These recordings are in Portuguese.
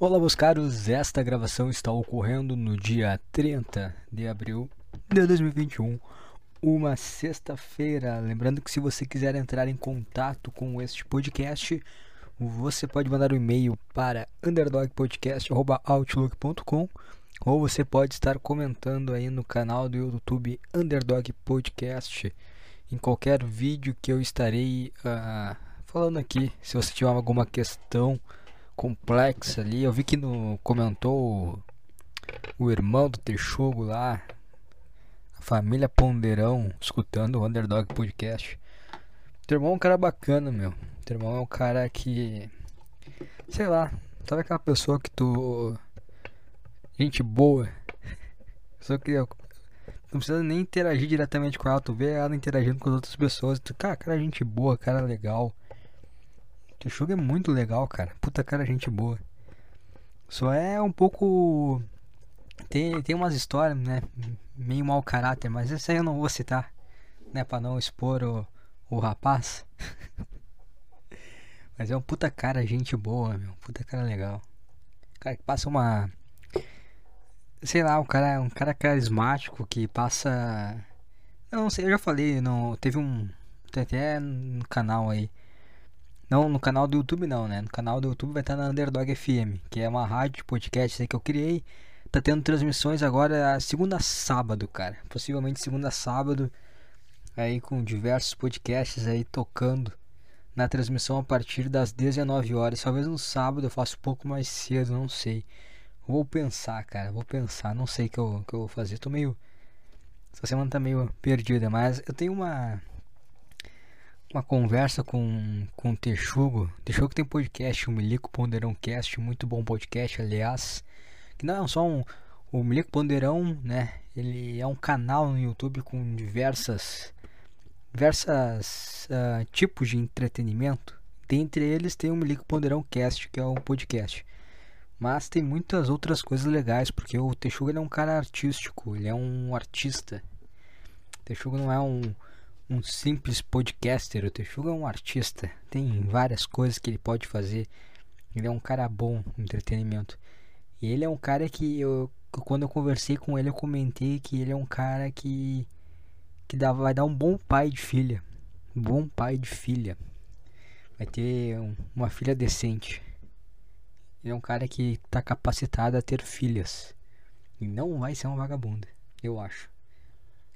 Olá, meus caros. Esta gravação está ocorrendo no dia 30 de abril de 2021, uma sexta-feira. Lembrando que se você quiser entrar em contato com este podcast, você pode mandar um e-mail para underdogpodcast.outlook.com ou você pode estar comentando aí no canal do YouTube Underdog Podcast em qualquer vídeo que eu estarei uh, falando aqui. Se você tiver alguma questão complexa ali, eu vi que no comentou o, o irmão do Texugo lá, a família Ponderão, escutando o Underdog Podcast. Teu irmão é um cara bacana, meu. Teu irmão é um cara que. Sei lá, sabe aquela pessoa que tu. Gente boa. Só que não precisa nem interagir diretamente com ela, tu vê ela interagindo com as outras pessoas. Tu, cara, cara, gente boa, cara legal. Teu jogo é muito legal, cara. Puta cara, gente boa. Só é um pouco. Tem, tem umas histórias, né? Meio mau caráter, mas essa aí eu não vou citar, né? Pra não expor o, o rapaz. mas é um puta cara, gente boa, meu. Puta cara legal. Cara que passa uma. Sei lá, um cara, um cara carismático que passa. Eu não sei, eu já falei, não, teve um. Tem até no canal aí não, no canal do YouTube não, né? No canal do YouTube vai estar na Underdog FM, que é uma rádio podcast que eu criei. Tá tendo transmissões agora segunda sábado, cara. Possivelmente segunda sábado. Aí com diversos podcasts aí tocando na transmissão a partir das 19 horas. Talvez no sábado eu faça um pouco mais cedo, não sei. Vou pensar, cara. Vou pensar. Não sei o que eu, que eu vou fazer. Tô meio. Essa semana tá meio perdida, mas eu tenho uma uma conversa com, com o Texugo. Texugo tem podcast, o Milico Ponderão Cast, muito bom podcast, aliás. Que não é só um. O Milico Ponderão, né? Ele é um canal no YouTube com diversas. diversas uh, tipos de entretenimento. Dentre eles tem o Milico Ponderão Cast, que é um podcast. Mas tem muitas outras coisas legais, porque o Texugo é um cara artístico, ele é um artista. O Texugo não é um um simples podcaster. O Texuga é um artista, tem várias coisas que ele pode fazer. Ele é um cara bom no entretenimento. E ele é um cara que eu quando eu conversei com ele eu comentei que ele é um cara que que dá, vai dar um bom pai de filha. Um bom pai de filha. Vai ter um, uma filha decente. Ele é um cara que está capacitado a ter filhas. E não vai ser uma vagabunda, eu acho.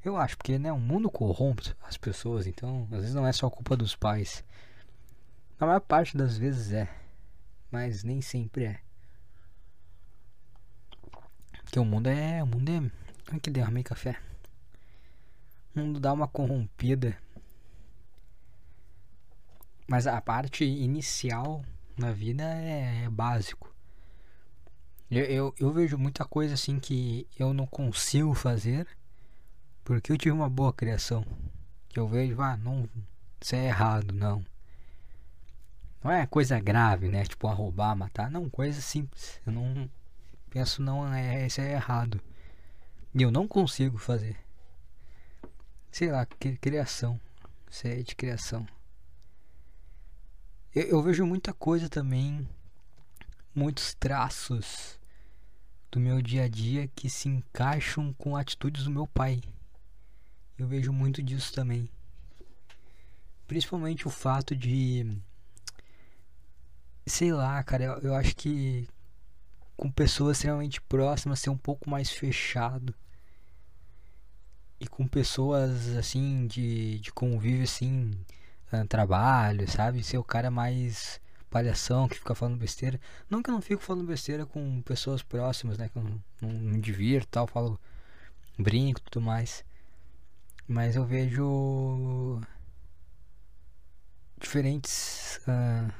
Eu acho, porque né, o mundo corrompe as pessoas, então às vezes não é só culpa dos pais. Na maior parte das vezes é, mas nem sempre é. Porque o mundo é. O mundo é. Ai que derramei café. O mundo dá uma corrompida. Mas a parte inicial na vida é, é básico. Eu, eu, eu vejo muita coisa assim que eu não consigo fazer porque eu tive uma boa criação. Que eu vejo, ah, não, isso é errado, não. Não é coisa grave, né? Tipo, a roubar, matar. Não, coisa simples. Eu não penso, não, é, isso é errado. E eu não consigo fazer. Sei lá, criação. Isso é de criação. Eu, eu vejo muita coisa também. Muitos traços do meu dia a dia que se encaixam com atitudes do meu pai. Eu vejo muito disso também. Principalmente o fato de. Sei lá, cara, eu, eu acho que com pessoas extremamente próximas ser um pouco mais fechado. E com pessoas assim de, de convívio assim, uh, trabalho, sabe? Ser o cara mais palhação que fica falando besteira. Não que eu não fico falando besteira com pessoas próximas, né? Que eu não, não me divirto tal, falo brinco tudo mais. Mas eu vejo diferentes uh,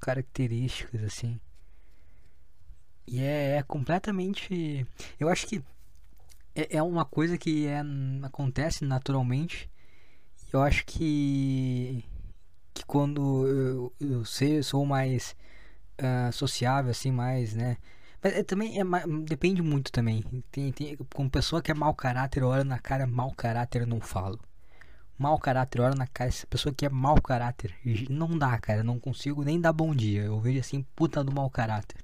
características assim. E é, é, completamente. Eu acho que é, é uma coisa que é, acontece naturalmente. Eu acho que, que quando eu, eu sei, eu sou mais uh, sociável, assim, mais, né? Mas é, também é, depende muito também. Tem, tem, com pessoa que é mau caráter, olha na cara, mau caráter não falo. Mau caráter, olha na cara, essa pessoa que é mau caráter, não dá, cara, não consigo nem dar bom dia. Eu vejo assim, puta do mau caráter.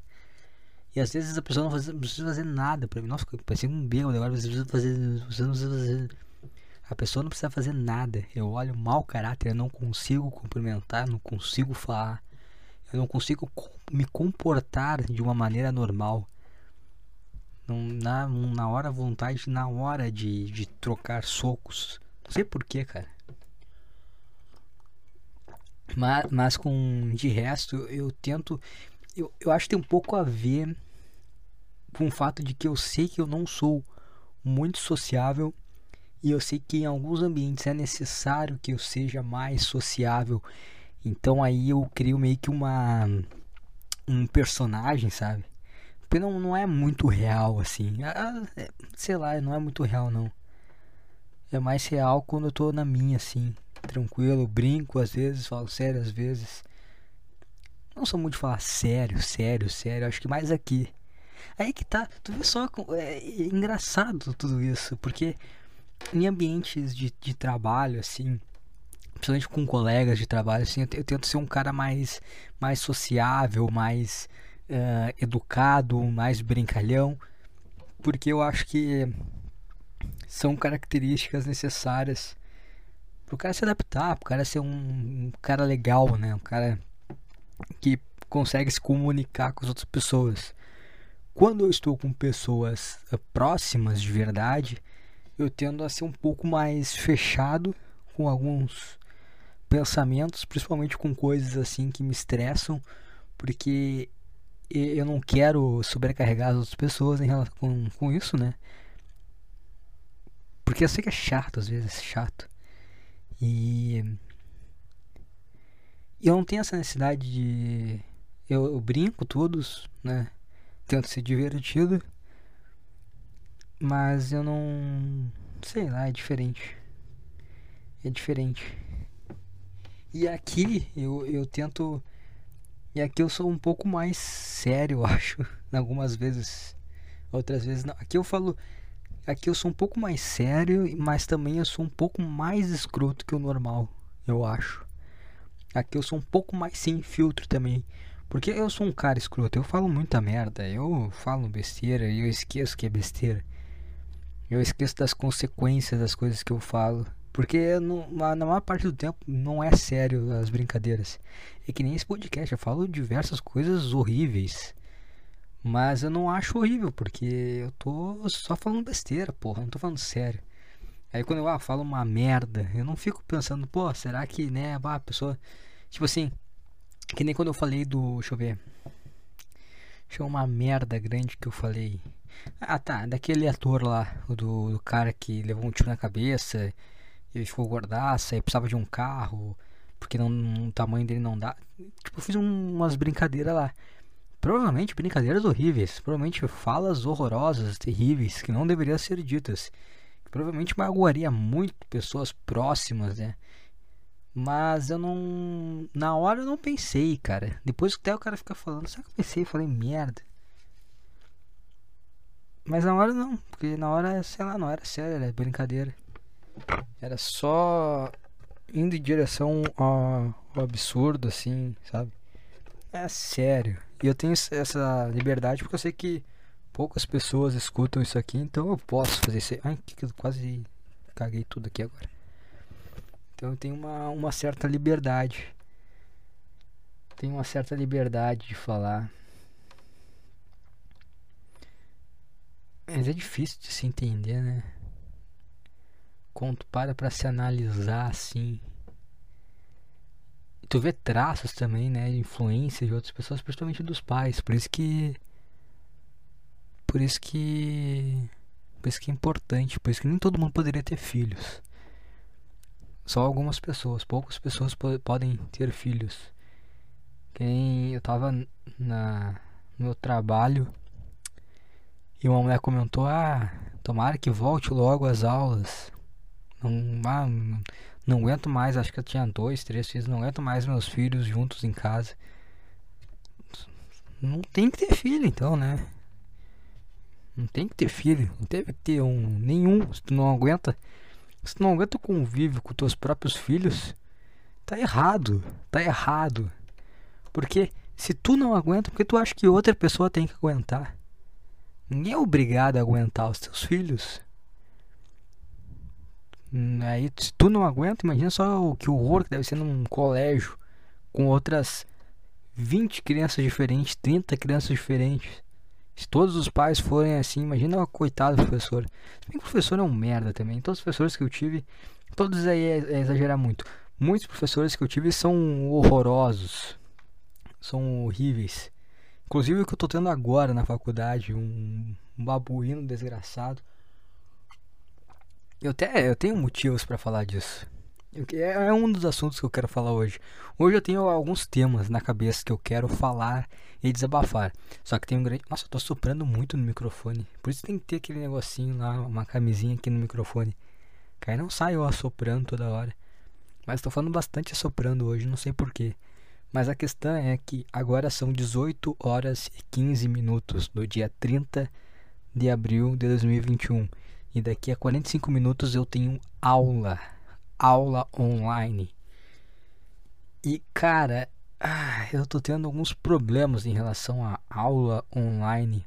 E às vezes a pessoa não, faz, não precisa fazer nada pra mim. Nossa, parecia um bêbado agora, você precisa fazer. Você não precisa fazer. A pessoa não precisa fazer nada. Eu olho mau caráter, eu não consigo cumprimentar, não consigo falar. Eu não consigo me comportar de uma maneira normal. Não, na, na hora vontade, na hora de, de trocar socos. Não sei porquê, cara. Mas, mas com de resto, eu tento. Eu, eu acho que tem um pouco a ver com o fato de que eu sei que eu não sou muito sociável e eu sei que em alguns ambientes é necessário que eu seja mais sociável. Então aí eu crio meio que uma um personagem, sabe? Porque não, não é muito real assim. Ah, é, sei lá, não é muito real não. É mais real quando eu tô na minha assim, tranquilo, brinco às vezes, falo sério às vezes. Não sou muito de falar sério, sério, sério, acho que mais aqui. Aí que tá, tu vê só, é engraçado tudo isso, porque em ambientes de, de trabalho, assim, principalmente com colegas de trabalho, assim, eu, eu tento ser um cara mais, mais sociável, mais uh, educado, mais brincalhão, porque eu acho que são características necessárias pro cara se adaptar, pro cara ser um, um cara legal, né? Um cara que consegue se comunicar com as outras pessoas. Quando eu estou com pessoas uh, próximas de verdade, eu tendo a ser um pouco mais fechado com alguns pensamentos, principalmente com coisas assim que me estressam, porque eu não quero sobrecarregar as outras pessoas em relação com, com isso, né? Porque eu sei que é chato às vezes, chato. E eu não tenho essa necessidade de eu, eu brinco todos, né? Tento ser divertido. Mas eu não. Sei lá, é diferente. É diferente. E aqui eu, eu tento. E aqui eu sou um pouco mais sério, acho. Algumas vezes. Outras vezes não. Aqui eu falo. Aqui eu sou um pouco mais sério, mas também eu sou um pouco mais escroto que o normal, eu acho. Aqui eu sou um pouco mais sem filtro também. Porque eu sou um cara escroto, eu falo muita merda, eu falo besteira e eu esqueço que é besteira. Eu esqueço das consequências das coisas que eu falo. Porque no, na maior parte do tempo não é sério as brincadeiras. É que nem esse podcast, eu falo diversas coisas horríveis. Mas eu não acho horrível, porque eu tô só falando besteira, porra, não tô falando sério. Aí quando eu ah, falo uma merda, eu não fico pensando, pô, será que, né, a pessoa. Tipo assim, que nem quando eu falei do. Deixa eu ver. Deixa eu uma merda grande que eu falei. Ah, tá. Daquele ator lá, do, do cara que levou um tiro na cabeça e ficou gordaça e precisava de um carro porque não, o tamanho dele não dá. Tipo, eu fiz um, umas brincadeiras lá. Provavelmente brincadeiras horríveis. Provavelmente falas horrorosas, terríveis, que não deveriam ser ditas. Provavelmente magoaria muito pessoas próximas, né? Mas eu não. Na hora eu não pensei, cara. Depois até o cara fica falando, só que eu pensei? Falei, merda. Mas na hora não, porque na hora, sei lá, não era sério, era brincadeira. Era só indo em direção ao, absurdo, assim, sabe? É sério. E eu tenho essa liberdade porque eu sei que poucas pessoas escutam isso aqui, então eu posso fazer isso. Ai, que eu quase caguei tudo aqui agora. Então eu tenho uma, uma certa liberdade. Tenho uma certa liberdade de falar. Mas é difícil de se entender, né? Quando para pra se analisar assim. tu vê traços também, né? De influência de outras pessoas, principalmente dos pais. Por isso que. Por isso que. Por isso que é importante. Por isso que nem todo mundo poderia ter filhos. Só algumas pessoas. Poucas pessoas po podem ter filhos. Quem eu tava na, no meu trabalho e uma mulher comentou: Ah, tomara que volte logo às aulas. Não, ah, não aguento mais, acho que eu tinha dois, três filhos, não aguento mais meus filhos juntos em casa. Não tem que ter filho então, né? Não tem que ter filho, não que ter um nenhum, se tu não aguenta. Se tu não aguenta o convívio com teus próprios filhos, tá errado, tá errado. Porque Se tu não aguenta, porque tu acha que outra pessoa tem que aguentar? Ninguém é obrigado a aguentar os teus filhos. Hum, aí, se tu não aguenta, imagina só o que horror que deve ser num colégio com outras 20 crianças diferentes, 30 crianças diferentes. Se todos os pais forem assim, imagina o coitado do professor. Bem o professor é um merda também. Todos os professores que eu tive, todos aí é, é exagerar muito. Muitos professores que eu tive são horrorosos. São horríveis. Inclusive o que eu tô tendo agora na faculdade, um, um babuíno desgraçado. Eu até eu tenho motivos para falar disso. É, é um dos assuntos que eu quero falar hoje. Hoje eu tenho alguns temas na cabeça que eu quero falar e desabafar. Só que tem um grande. Nossa, eu tô soprando muito no microfone. Por isso tem que ter aquele negocinho lá, uma camisinha aqui no microfone. Aí não sai eu assoprando toda hora. Mas tô falando bastante assoprando hoje, não sei porquê. Mas a questão é que agora são 18 horas e 15 minutos do dia 30 de abril de 2021. E daqui a 45 minutos eu tenho aula aula online. E cara, ah, eu tô tendo alguns problemas em relação à aula online.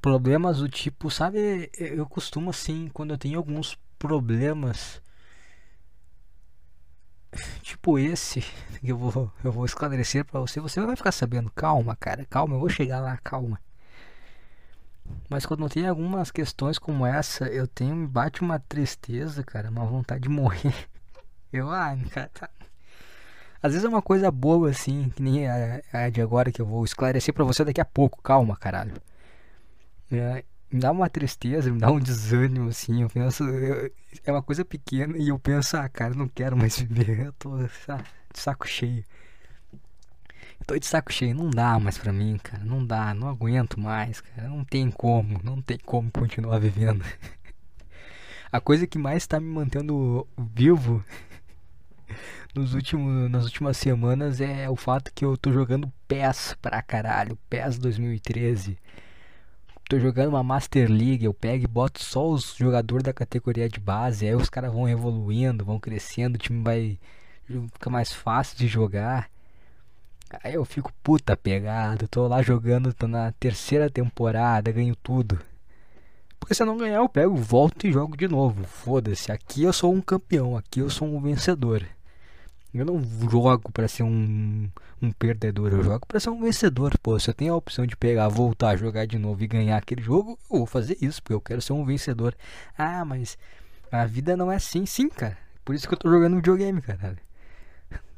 Problemas do tipo, sabe, eu costumo assim, quando eu tenho alguns problemas tipo esse que eu vou eu vou esclarecer para você, você vai ficar sabendo, calma, cara, calma, eu vou chegar lá, calma. Mas quando tem algumas questões como essa, eu tenho bate uma tristeza, cara, uma vontade de morrer. Eu, ah, cara, tá. Às vezes é uma coisa boa assim, que nem a, a de agora que eu vou esclarecer para você daqui a pouco. Calma, caralho. É, me dá uma tristeza, me dá um desânimo assim. Eu penso, eu, é uma coisa pequena e eu penso, ah, cara, não quero mais viver. Eu tô de saco cheio. Tô de saco cheio, não dá mais pra mim, cara. Não dá, não aguento mais, cara. Não tem como, não tem como continuar vivendo. A coisa que mais tá me mantendo vivo nos últimos, nas últimas semanas é o fato que eu tô jogando PES pra caralho, PES 2013. Tô jogando uma Master League, eu pego e boto só os jogadores da categoria de base, aí os caras vão evoluindo, vão crescendo, o time vai fica mais fácil de jogar. Aí eu fico puta pegado, tô lá jogando, tô na terceira temporada, ganho tudo. Porque se eu não ganhar, eu pego, volto e jogo de novo. Foda-se, aqui eu sou um campeão, aqui eu sou um vencedor. Eu não jogo para ser um, um perdedor, eu jogo para ser um vencedor. Pô, se eu tenho a opção de pegar, voltar, jogar de novo e ganhar aquele jogo, eu vou fazer isso, porque eu quero ser um vencedor. Ah, mas a vida não é assim, sim, cara. Por isso que eu tô jogando videogame, cara.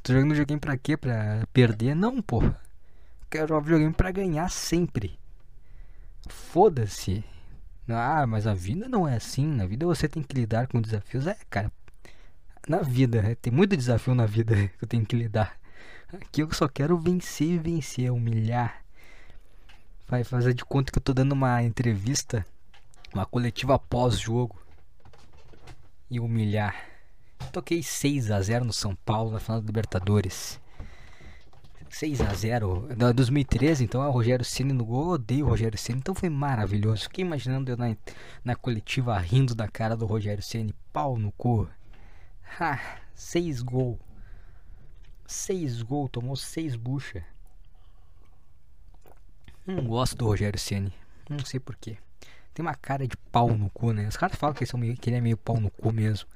Tô jogando videogame pra quê? Pra perder? Não, pô. Quero jogar videogame pra ganhar sempre. Foda-se. Ah, mas a vida não é assim. Na vida você tem que lidar com desafios. É, cara, na vida, né? tem muito desafio na vida que eu tenho que lidar. Aqui eu só quero vencer, vencer, humilhar. Vai fazer de conta que eu tô dando uma entrevista, uma coletiva pós-jogo e humilhar. Toquei 6 a 0 no São Paulo na final da Libertadores. 6 a 0 da 2013, então é o Rogério Ceni no gol. Eu odeio o Rogério Ceni, então foi maravilhoso. Fiquei imaginando eu na, na coletiva rindo da cara do Rogério Ceni, pau no cu. Ha, 6 gol. 6 gol, tomou 6 bucha. Não gosto do Rogério Ceni, não sei porquê. Tem uma cara de pau no cu, né? Os caras falam que, ele é meio pau no cu mesmo.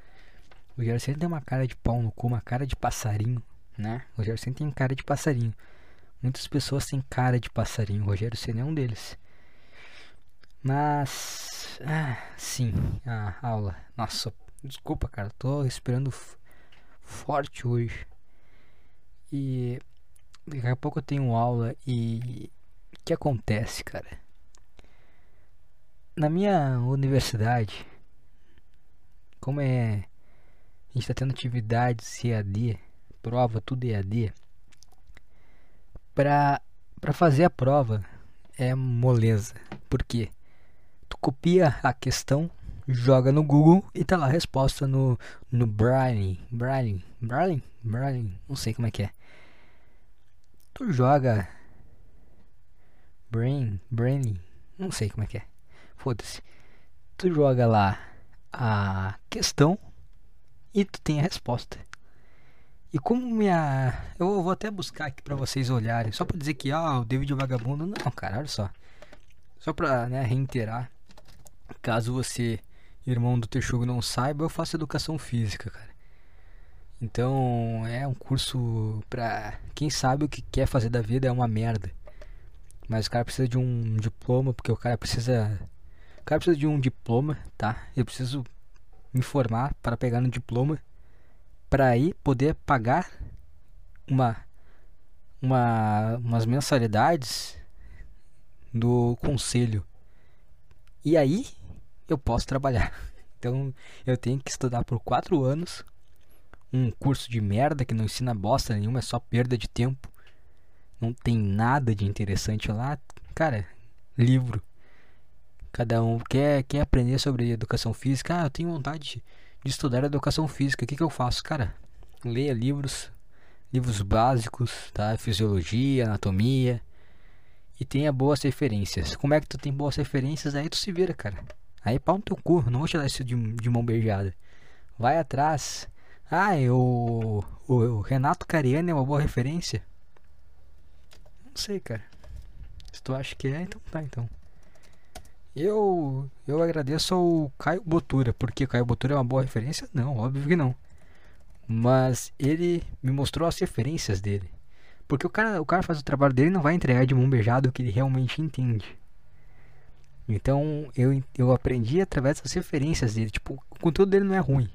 O Ceni tem uma cara de pau no cu, uma cara de passarinho né? O Senna tem cara de passarinho. Muitas pessoas têm cara de passarinho. O Rogério Senna é um deles. Mas, ah, sim, a aula. Nossa, desculpa, cara, tô esperando forte hoje. E daqui a pouco eu tenho aula e o que acontece, cara? Na minha universidade, como é a gente tá tendo atividade CAD, prova, tudo EAD. Pra, pra fazer a prova é moleza. Por quê? Tu copia a questão, joga no Google e tá lá a resposta no, no Braille. Braille. Braille? Braille. Não sei como é que é. Tu joga. Brain. Brain. Não sei como é que é. Foda-se. Tu joga lá a questão e tu tem a resposta. E como minha. Eu vou até buscar aqui pra vocês olharem. Só pra dizer que, ah, o David é vagabundo. Não, cara, olha só. Só pra né, reiterar. Caso você, irmão do Texugo, não saiba, eu faço educação física, cara. Então é um curso pra quem sabe o que quer fazer da vida é uma merda. Mas o cara precisa de um diploma, porque o cara precisa. O cara precisa de um diploma, tá? Eu preciso me formar para pegar no diploma para aí poder pagar uma, uma umas mensalidades do conselho. E aí eu posso trabalhar. Então eu tenho que estudar por quatro anos um curso de merda que não ensina bosta nenhuma, é só perda de tempo. Não tem nada de interessante lá. Cara, livro. Cada um quer, quer aprender sobre educação física. Ah, eu tenho vontade de estudar educação física. O que, que eu faço, cara? Leia livros, livros básicos, tá? Fisiologia, anatomia. E tenha boas referências. Como é que tu tem boas referências? Aí tu se vira, cara. Aí pau no teu cu. Não vou te dar isso de, de mão beijada. Vai atrás. Ah, o, o, o Renato Cariani é uma boa referência? Não sei, cara. Se tu acha que é, então tá, então. Eu, eu agradeço ao Caio Botura, porque Caio Botura é uma boa referência? Não, óbvio que não. Mas ele me mostrou as referências dele. Porque o cara, o cara faz o trabalho dele e não vai entregar de mão beijada o que ele realmente entende. Então eu, eu aprendi através das referências dele. Tipo, o conteúdo dele não é ruim.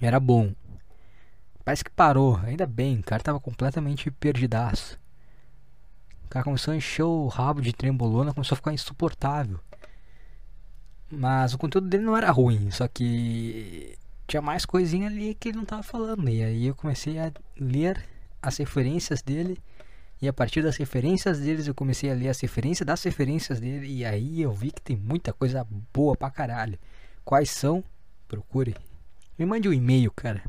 Era bom. Parece que parou, ainda bem, o cara tava completamente perdidaço. O cara começou a encher o rabo de trembolona, começou a ficar insuportável. Mas o conteúdo dele não era ruim, só que tinha mais coisinha ali que ele não tava falando. E aí eu comecei a ler as referências dele. E a partir das referências deles eu comecei a ler as referências das referências dele. E aí eu vi que tem muita coisa boa pra caralho. Quais são? Procure. Me mande um e-mail, cara.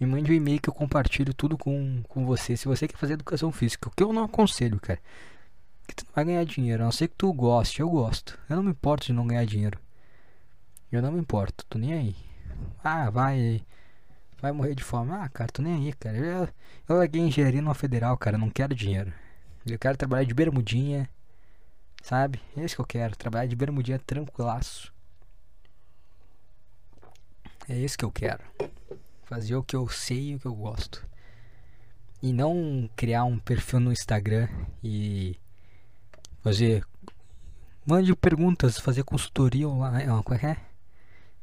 Me mande um e-mail que eu compartilho tudo com, com você. Se você quer fazer educação física, o que eu não aconselho, cara que tu não vai ganhar dinheiro, a não ser que tu goste. Eu gosto. Eu não me importo de não ganhar dinheiro. Eu não me importo, tô nem aí. Ah, vai. Vai morrer de fome. Ah, cara, tô nem aí, cara. Eu, eu larguei engenharia numa federal, cara. Não quero dinheiro. Eu quero trabalhar de bermudinha. Sabe? É isso que eu quero. Trabalhar de bermudinha tranquilaço. É isso que eu quero. Fazer o que eu sei e o que eu gosto. E não criar um perfil no Instagram e fazer. Mande perguntas, fazer consultoria online. Como é que é?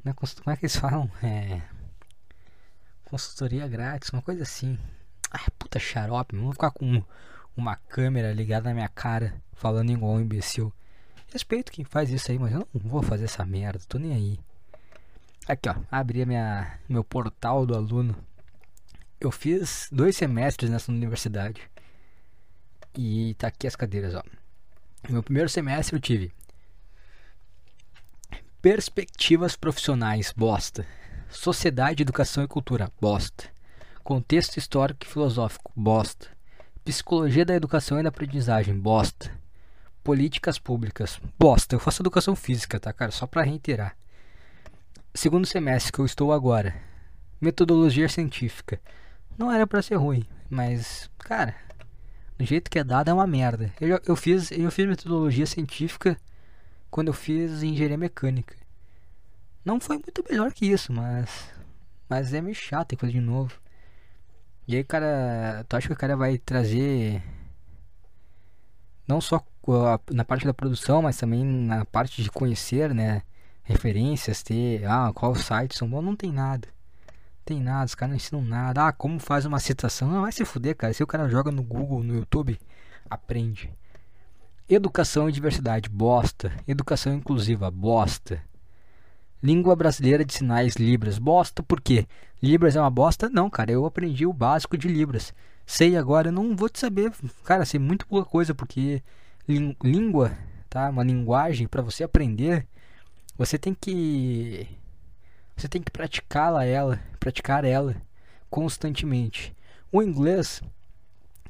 É como é que eles falam? É. Consultoria grátis, uma coisa assim. Ai, puta xarope, não vou ficar com uma câmera ligada na minha cara, falando igual um imbecil. Respeito quem faz isso aí, mas eu não vou fazer essa merda, tô nem aí. Aqui ó, abri minha, meu portal do aluno. Eu fiz dois semestres nessa universidade. E tá aqui as cadeiras, ó. No meu primeiro semestre eu tive Perspectivas profissionais, bosta. Sociedade, educação e cultura, bosta. Contexto histórico e filosófico, bosta. Psicologia da educação e da aprendizagem, bosta. Políticas públicas, bosta. Eu faço educação física, tá, cara? Só pra reiterar. Segundo semestre que eu estou agora. Metodologia científica. Não era para ser ruim, mas, cara, do jeito que é dado é uma merda. Eu, eu, fiz, eu fiz metodologia científica quando eu fiz engenharia mecânica. Não foi muito melhor que isso, mas. Mas é meio chato ter coisa de novo. E aí, cara. Tu acha que o cara vai trazer. Não só na parte da produção, mas também na parte de conhecer, né? Referências, ter. Ah, qual site são bons? Não tem nada tem nada, os caras não ensinam nada. Ah, como faz uma citação? Não, vai se fuder, cara. Se o cara joga no Google, no YouTube, aprende. Educação e diversidade, bosta. Educação inclusiva, bosta. Língua brasileira de sinais, Libras, bosta. Por quê? Libras é uma bosta? Não, cara. Eu aprendi o básico de Libras. Sei agora, não vou te saber. Cara, sei muito pouca coisa, porque língua, tá? Uma linguagem para você aprender, você tem que você tem que praticá-la ela, praticar ela constantemente. O inglês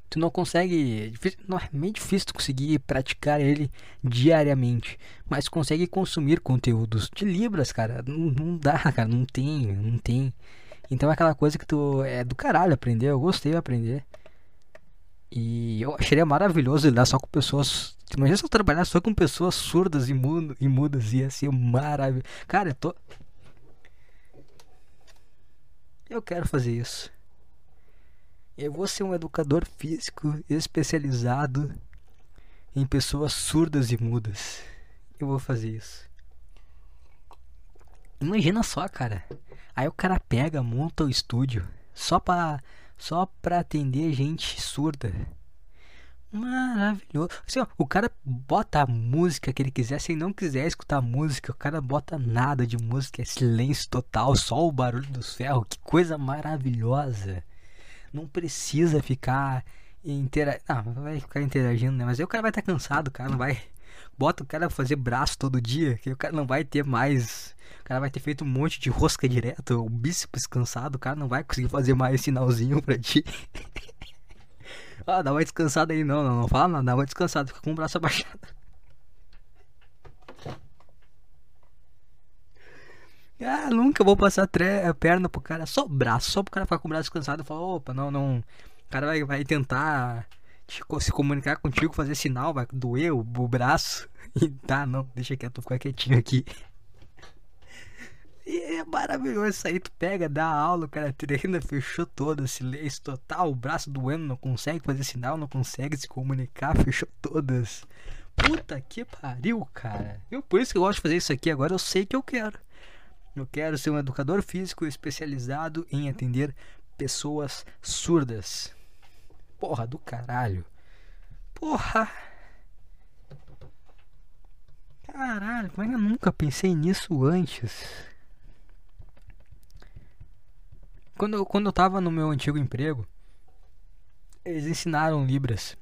tu não consegue, não é meio difícil tu conseguir praticar ele diariamente, mas consegue consumir conteúdos de libras, cara. Não, não dá, cara, não tem, não tem. Então é aquela coisa que tu é do caralho aprender, eu gostei de aprender. E eu acharia maravilhoso lidar só com pessoas. Imagina se eu trabalhar só com pessoas surdas e, mudo, e mudas, ia ser maravilhoso. Cara, eu tô. Eu quero fazer isso. Eu vou ser um educador físico especializado em pessoas surdas e mudas. Eu vou fazer isso. Imagina só, cara. Aí o cara pega, monta o estúdio só pra, só pra atender gente surda. Maravilhoso. Assim, ó, o cara bota a música que ele quiser. Se ele não quiser escutar música, o cara bota nada de música. É silêncio total, só o barulho dos ferros. Que coisa maravilhosa. Não precisa ficar interagindo. Não, vai ficar interagindo, né? Mas aí o cara vai estar tá cansado, o cara não vai. Bota o cara fazer braço todo dia, que o cara não vai ter mais. O cara vai ter feito um monte de rosca direto, o bíceps cansado, o cara não vai conseguir fazer mais sinalzinho pra ti. ah, dá uma descansada aí, não, não, não fala nada, dá uma descansada, fica com o braço abaixado. Ah, nunca vou passar tre a perna pro cara, só o braço, só pro cara ficar com o braço cansado e falar, opa, não, não. O cara vai, vai tentar se comunicar contigo, fazer sinal, vai doer o, o braço. E tá, não, deixa quieto, ficar quietinho aqui. E é maravilhoso isso aí, tu pega, dá aula, o cara treina, fechou todo, silêncio total, o braço doendo, não consegue fazer sinal, não consegue se comunicar, fechou todas. Puta que pariu, cara. Eu, por isso que eu gosto de fazer isso aqui agora, eu sei que eu quero. Eu quero ser um educador físico especializado em atender pessoas surdas. Porra do caralho. Porra. Caralho, como é que eu nunca pensei nisso antes? Quando eu, quando eu tava no meu antigo emprego, eles ensinaram Libras.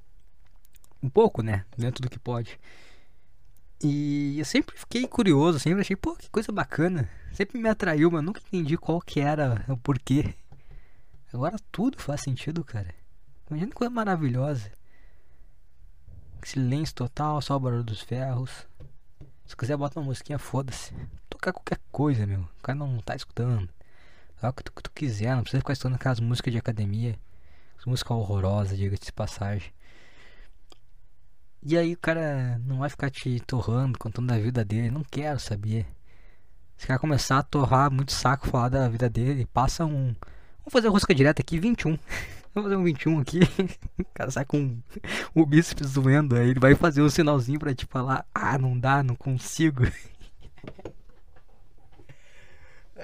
Um pouco, né? Dentro do que pode. E eu sempre fiquei curioso, sempre achei, pô, que coisa bacana. Sempre me atraiu, mas nunca entendi qual que era o porquê. Agora tudo faz sentido, cara. Imagina que coisa maravilhosa. Silêncio total, só o barulho dos ferros. Se quiser, bota uma musiquinha, foda-se. Tocar qualquer coisa, meu. O cara não tá escutando. Toca o que tu, quiser, não precisa ficar escutando aquelas músicas de academia. Música horrorosa, diga-se de passagem. E aí o cara não vai ficar te torrando, contando da vida dele. Não quero saber. Se cara começar a torrar muito saco falar da vida dele, passa um. Vamos fazer rosca direta aqui, 21. Vamos fazer um 21 aqui. O cara sai com o bíceps doendo. Aí ele vai fazer um sinalzinho pra te falar: Ah, não dá, não consigo.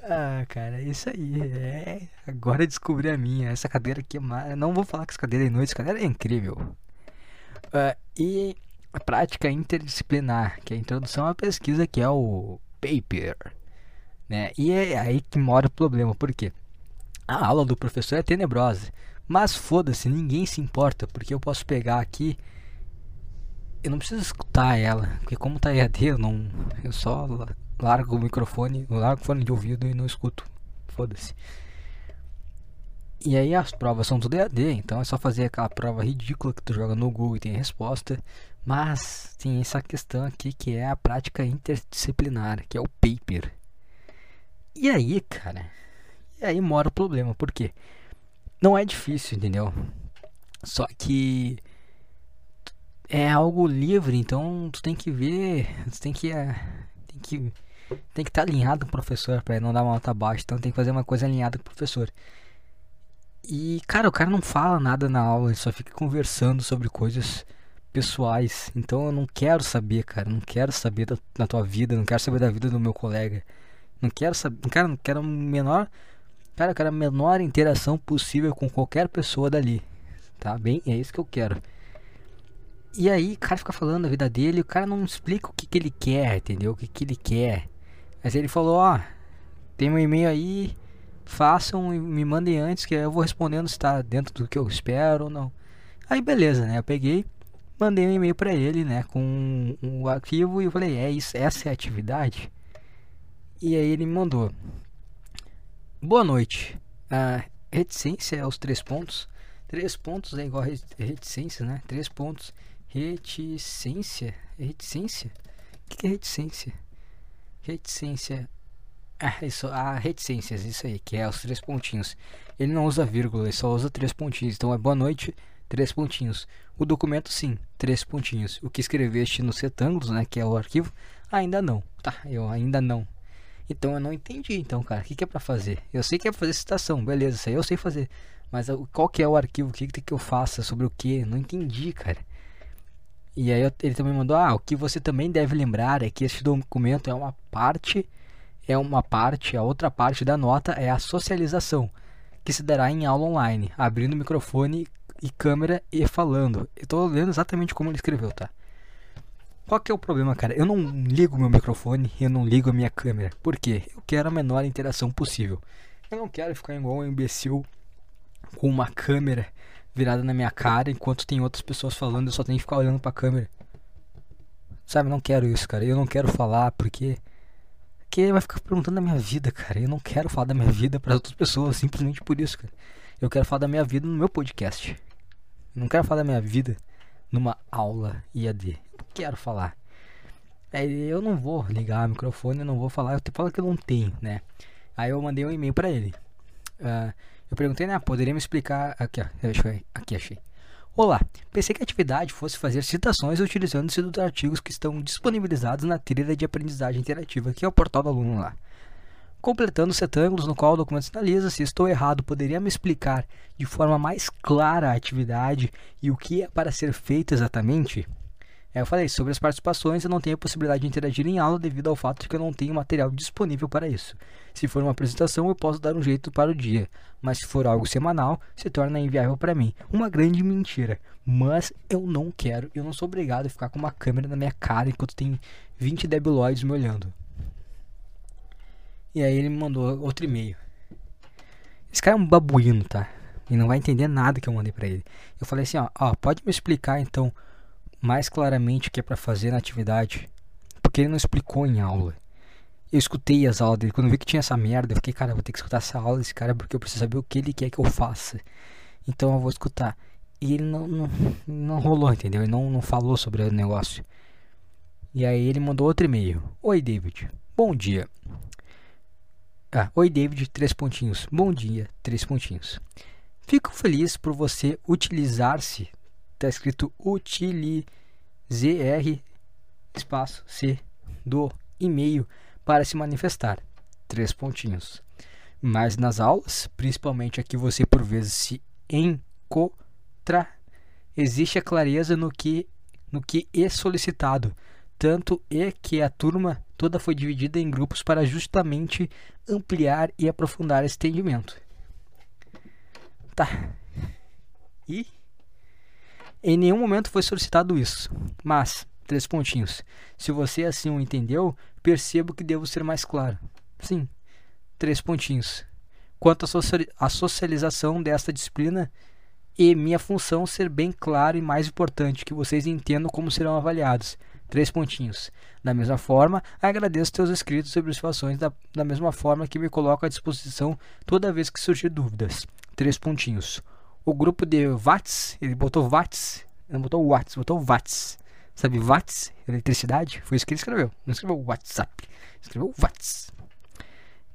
Ah, cara, é isso aí. É, agora descobri a minha. Essa cadeira aqui é mais... Não vou falar que essa cadeira é inútil, essa cadeira é incrível. Uh, e a prática interdisciplinar, que é a introdução à pesquisa, que é o paper. Né? E é aí que mora o problema, por quê? A aula do professor é tenebrosa. Mas foda-se, ninguém se importa, porque eu posso pegar aqui. Eu não preciso escutar ela, porque como tá EAD, eu não. Eu só largo o microfone, largo o fone de ouvido e não escuto. Foda-se. E aí as provas são tudo EAD, então é só fazer aquela prova ridícula que tu joga no Google e tem resposta. Mas tem essa questão aqui que é a prática interdisciplinar, que é o paper. E aí, cara, e aí mora o problema, por quê? Não é difícil, entendeu? Só que é algo livre, então tu tem que ver, tu tem que é, tem que tem que estar tá alinhado com o professor para não dar uma nota baixa, então tem que fazer uma coisa alinhada com o professor. E cara, o cara não fala nada na aula, ele só fica conversando sobre coisas pessoais. Então eu não quero saber, cara, não quero saber da, da tua vida, não quero saber da vida do meu colega. Não quero saber, cara, não quero menor Cara, eu quero a menor interação possível com qualquer pessoa dali. Tá bem? É isso que eu quero. E aí, o cara fica falando da vida dele, o cara não explica o que, que ele quer, entendeu? O que, que ele quer. Mas ele falou, ó, tem um e-mail aí, façam e me mandem antes que eu vou respondendo se tá dentro do que eu espero ou não. Aí beleza, né? Eu peguei, mandei um e-mail para ele, né, com o um arquivo e eu falei, é isso, essa é a atividade. E aí ele me mandou. Boa noite. A reticência é os três pontos. Três pontos é igual a reticência, né? Três pontos. Reticência. Reticência? O que é reticência? Reticência. Ah, isso, a reticências, isso aí, que é os três pontinhos. Ele não usa vírgula, ele só usa três pontinhos. Então é boa noite, três pontinhos. O documento, sim, três pontinhos. O que escreveste nos retângulos, né, que é o arquivo, ainda não. Tá, eu ainda não. Então eu não entendi, então, cara, o que, que é para fazer? Eu sei que é pra fazer citação, beleza, isso aí eu sei fazer. Mas qual que é o arquivo? O que, que, que eu faça? Sobre o que? Não entendi, cara. E aí ele também mandou, ah, o que você também deve lembrar é que este documento é uma parte, é uma parte, a outra parte da nota é a socialização, que se dará em aula online, abrindo microfone e câmera e falando. Eu tô lendo exatamente como ele escreveu, tá? Qual que é o problema, cara? Eu não ligo meu microfone, eu não ligo a minha câmera. Por quê? Eu quero a menor interação possível. Eu não quero ficar igual um imbecil com uma câmera virada na minha cara enquanto tem outras pessoas falando, eu só tenho que ficar olhando pra câmera. Sabe, não quero isso, cara. Eu não quero falar porque. Porque vai ficar perguntando da minha vida, cara. Eu não quero falar da minha vida para outras pessoas, simplesmente por isso, cara. Eu quero falar da minha vida no meu podcast. Eu não quero falar da minha vida numa aula IAD. Eu quero falar. Aí eu não vou ligar o microfone, eu não vou falar. Eu te falo que eu não tenho, né? Aí eu mandei um e-mail para ele. Uh, eu perguntei, né? Poderia me explicar. Aqui, ó. Aqui, achei. Olá, pensei que a atividade fosse fazer citações utilizando-se dos artigos que estão disponibilizados na trilha de aprendizagem interativa, que é o portal do aluno lá. Completando os retângulos no qual o documento sinaliza, se estou errado, poderia me explicar de forma mais clara a atividade e o que é para ser feito exatamente? É, eu falei, sobre as participações eu não tenho a possibilidade de interagir em aula devido ao fato de que eu não tenho material disponível para isso. Se for uma apresentação, eu posso dar um jeito para o dia, mas se for algo semanal, se torna inviável para mim. Uma grande mentira. Mas eu não quero, eu não sou obrigado a ficar com uma câmera na minha cara enquanto tem 20 debiloides me olhando. E aí ele me mandou outro e-mail. Esse cara é um babuíno, tá? E não vai entender nada que eu mandei para ele. Eu falei assim, ó, ó, pode me explicar então mais claramente o que é para fazer na atividade, porque ele não explicou em aula. Eu escutei as aulas dele, quando eu vi que tinha essa merda, eu fiquei, cara, eu vou ter que escutar essa aula desse cara porque eu preciso saber o que ele quer que eu faça. Então eu vou escutar. E ele não, não, não rolou, entendeu? Ele não, não falou sobre o negócio. E aí ele mandou outro e-mail. Oi, David. Bom dia. Ah, oi, David, três pontinhos. Bom dia, três pontinhos. Fico feliz por você utilizar-se está escrito utilize espaço C do e-mail para se manifestar. Três pontinhos. Mas nas aulas, principalmente aqui você por vezes se encontra, existe a clareza no que no que é solicitado, tanto é que a turma toda foi dividida em grupos para justamente ampliar e aprofundar esse entendimento. Tá. E em nenhum momento foi solicitado isso. Mas, três pontinhos. Se você assim o entendeu, percebo que devo ser mais claro. Sim, três pontinhos. Quanto à socialização desta disciplina e minha função ser bem claro e mais importante, que vocês entendam como serão avaliados. Três pontinhos. Da mesma forma, agradeço teus escritos sobre as situações da, da mesma forma que me coloco à disposição toda vez que surgir dúvidas. Três pontinhos o grupo de watts, ele botou ele não botou watts, botou watts. Sabe watts, eletricidade? Foi isso que ele escreveu. Não escreveu WhatsApp, escreveu watts.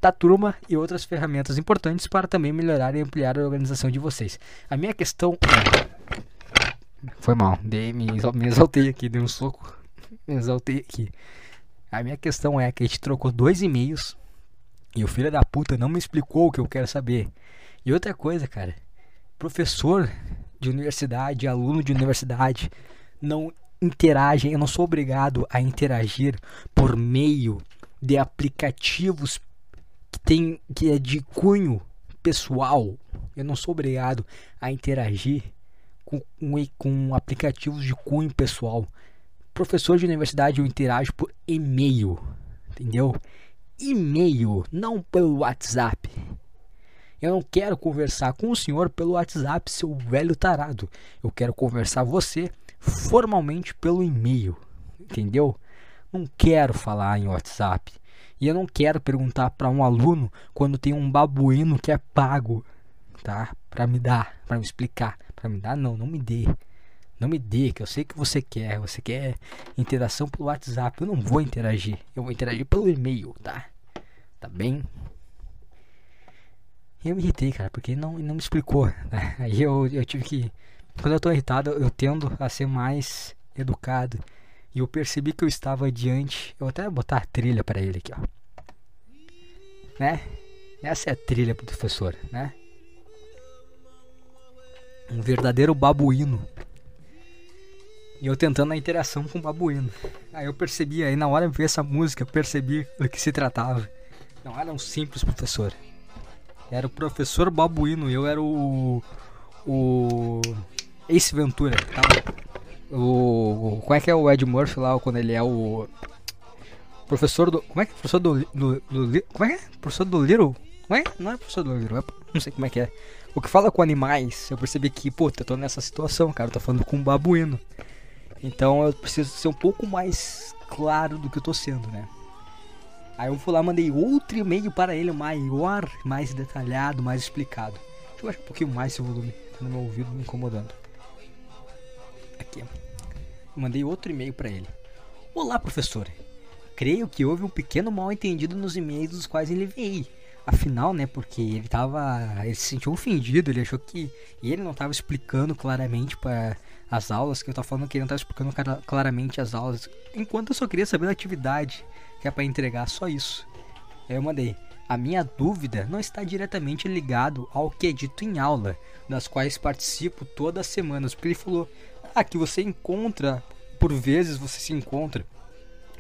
Da turma e outras ferramentas importantes para também melhorar e ampliar a organização de vocês. A minha questão é... Foi mal, dei, me, me exaltei aqui, dei um soco, me exaltei aqui. A minha questão é que a gente trocou dois e-mails e o filho da puta não me explicou o que eu quero saber. E outra coisa, cara, professor de universidade, aluno de universidade, não interagem, eu não sou obrigado a interagir por meio de aplicativos que tem que é de cunho pessoal. Eu não sou obrigado a interagir com, com, com aplicativos de cunho pessoal. Professor de universidade eu interajo por e-mail, entendeu? E-mail, não pelo WhatsApp. Eu não quero conversar com o senhor pelo WhatsApp, seu velho tarado. Eu quero conversar você formalmente pelo e-mail. Entendeu? Não quero falar em WhatsApp. E eu não quero perguntar para um aluno quando tem um babuíno que é pago, tá? Para me dar, para me explicar, para me dar não, não me dê. Não me dê, que eu sei que você quer. Você quer interação pelo WhatsApp. Eu não vou interagir. Eu vou interagir pelo e-mail, tá? Tá bem? Eu me irritei, cara, porque não, não me explicou. Né? Aí eu, eu tive que. Quando eu tô irritado, eu tendo a ser mais educado. E eu percebi que eu estava diante. Eu vou até botar a trilha para ele aqui, ó. Né? Essa é a trilha pro professor, né? Um verdadeiro babuíno. E eu tentando a interação com o babuíno. Aí eu percebi, aí na hora de ver essa música, eu percebi do que se tratava. Não era um simples professor. Era o professor babuíno eu era o. O. Ace Ventura. Tá? O. Como é que é o Ed Murphy lá quando ele é o. Professor do. Como é que é? Professor do. do, do como é que é? Professor do Little? Não é? Não é professor do Little, é, não sei como é que é. O que fala com animais, eu percebi que, puta, eu tô nessa situação, cara. Eu tô falando com um babuíno. Então eu preciso ser um pouco mais claro do que eu tô sendo, né? Aí eu fui lá mandei outro e-mail para ele maior, mais detalhado, mais explicado. Deixa eu baixar um pouquinho mais esse volume, tá no meu ouvido me incomodando. Mandei outro e-mail para ele. Olá, professor. Creio que houve um pequeno mal entendido nos e-mails dos quais enviei. Afinal, né, porque ele tava. Ele se sentiu ofendido, ele achou que ele não estava explicando claramente para as aulas, que eu tava falando que ele não estava explicando claramente as aulas, enquanto eu só queria saber da atividade que é para entregar só isso. Eu mandei. A minha dúvida não está diretamente ligado ao que é dito em aula, das quais participo todas as semanas, porque ele falou: "Ah, que você encontra, por vezes você se encontra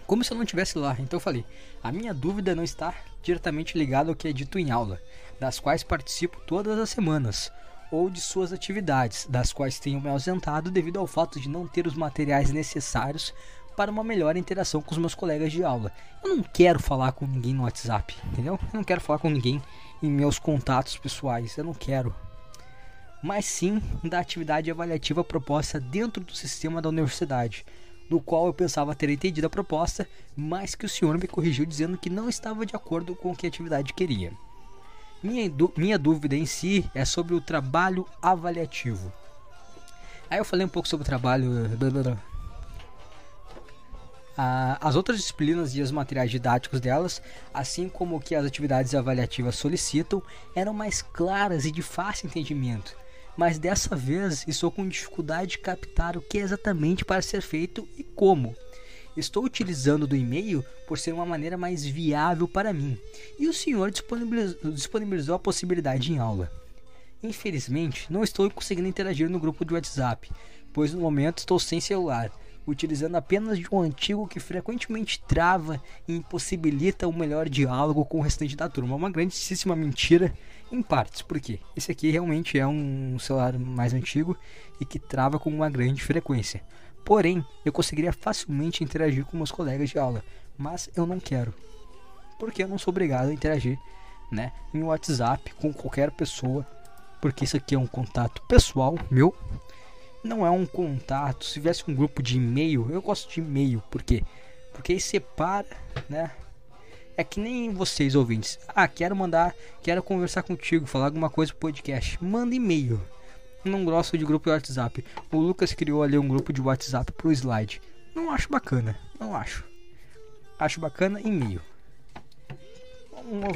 como se eu não estivesse lá". Então eu falei: "A minha dúvida não está diretamente ligada ao que é dito em aula, das quais participo todas as semanas." ou de suas atividades, das quais tenho me ausentado devido ao fato de não ter os materiais necessários para uma melhor interação com os meus colegas de aula. Eu não quero falar com ninguém no WhatsApp, entendeu? Eu não quero falar com ninguém em meus contatos pessoais, eu não quero. Mas sim da atividade avaliativa proposta dentro do sistema da universidade, do qual eu pensava ter entendido a proposta, mas que o senhor me corrigiu dizendo que não estava de acordo com o que a atividade queria. Minha, minha dúvida em si é sobre o trabalho avaliativo. Aí eu falei um pouco sobre o trabalho. Ah, as outras disciplinas e os materiais didáticos delas, assim como o que as atividades avaliativas solicitam, eram mais claras e de fácil entendimento. Mas dessa vez estou com dificuldade de captar o que é exatamente para ser feito e como. Estou utilizando do e-mail por ser uma maneira mais viável para mim, e o senhor disponibilizou, a possibilidade em aula. Infelizmente, não estou conseguindo interagir no grupo de WhatsApp, pois no momento estou sem celular utilizando apenas de um antigo que frequentemente trava e impossibilita o melhor diálogo com o restante da turma. Uma grandíssima mentira em partes, porque esse aqui realmente é um celular mais antigo e que trava com uma grande frequência. Porém, eu conseguiria facilmente interagir com meus colegas de aula, mas eu não quero. Porque eu não sou obrigado a interagir, né, em WhatsApp com qualquer pessoa, porque isso aqui é um contato pessoal meu não é um contato. Se tivesse um grupo de e-mail, eu gosto de e-mail, por quê? Porque aí separa, né? É que nem vocês ouvintes. Ah, quero mandar, quero conversar contigo, falar alguma coisa pro podcast. Manda e-mail. Não gosto de grupo de WhatsApp. O Lucas criou ali um grupo de WhatsApp pro slide. Não acho bacana, não acho. Acho bacana e-mail.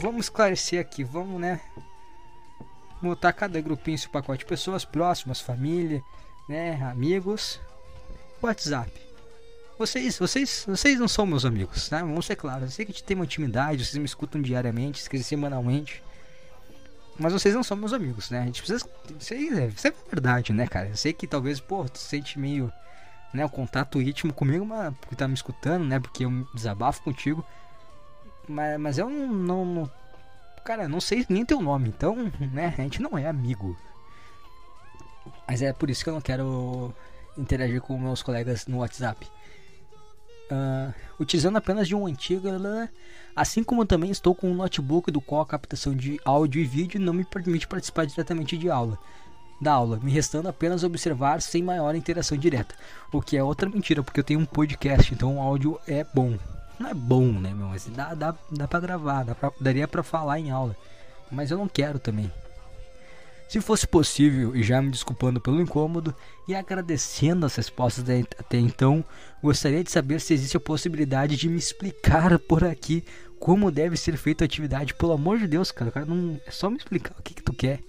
Vamos esclarecer aqui, vamos, né? Montar cada grupinho esse pacote. Pessoas próximas, família, né, amigos, WhatsApp. Vocês, vocês, vocês não são meus amigos, tá? Vamos ser claros. Eu sei que a gente tem uma intimidade, vocês me escutam diariamente, semanalmente. Mas vocês não são meus amigos, né? A gente precisa. Isso, é, isso é verdade, né, cara? Eu sei que talvez, pô, tu sente meio. Né, o contato íntimo comigo, mas porque tá me escutando, né? Porque eu desabafo contigo. Mas, mas eu não, não. Cara, não sei nem teu nome, então, né? A gente não é amigo. Mas é por isso que eu não quero interagir com meus colegas no WhatsApp. Uh, utilizando apenas de um antigo, assim como também estou com um notebook do qual a captação de áudio e vídeo não me permite participar diretamente de aula da aula, me restando apenas observar sem maior interação direta. O que é outra mentira, porque eu tenho um podcast, então o áudio é bom. Não é bom, né, meu? Mas dá, dá, dá pra gravar, dá pra, daria pra falar em aula. Mas eu não quero também. Se fosse possível, e já me desculpando pelo incômodo e agradecendo as respostas até então, gostaria de saber se existe a possibilidade de me explicar por aqui como deve ser feita a atividade. Pelo amor de Deus, cara, cara não é só me explicar o que que tu quer,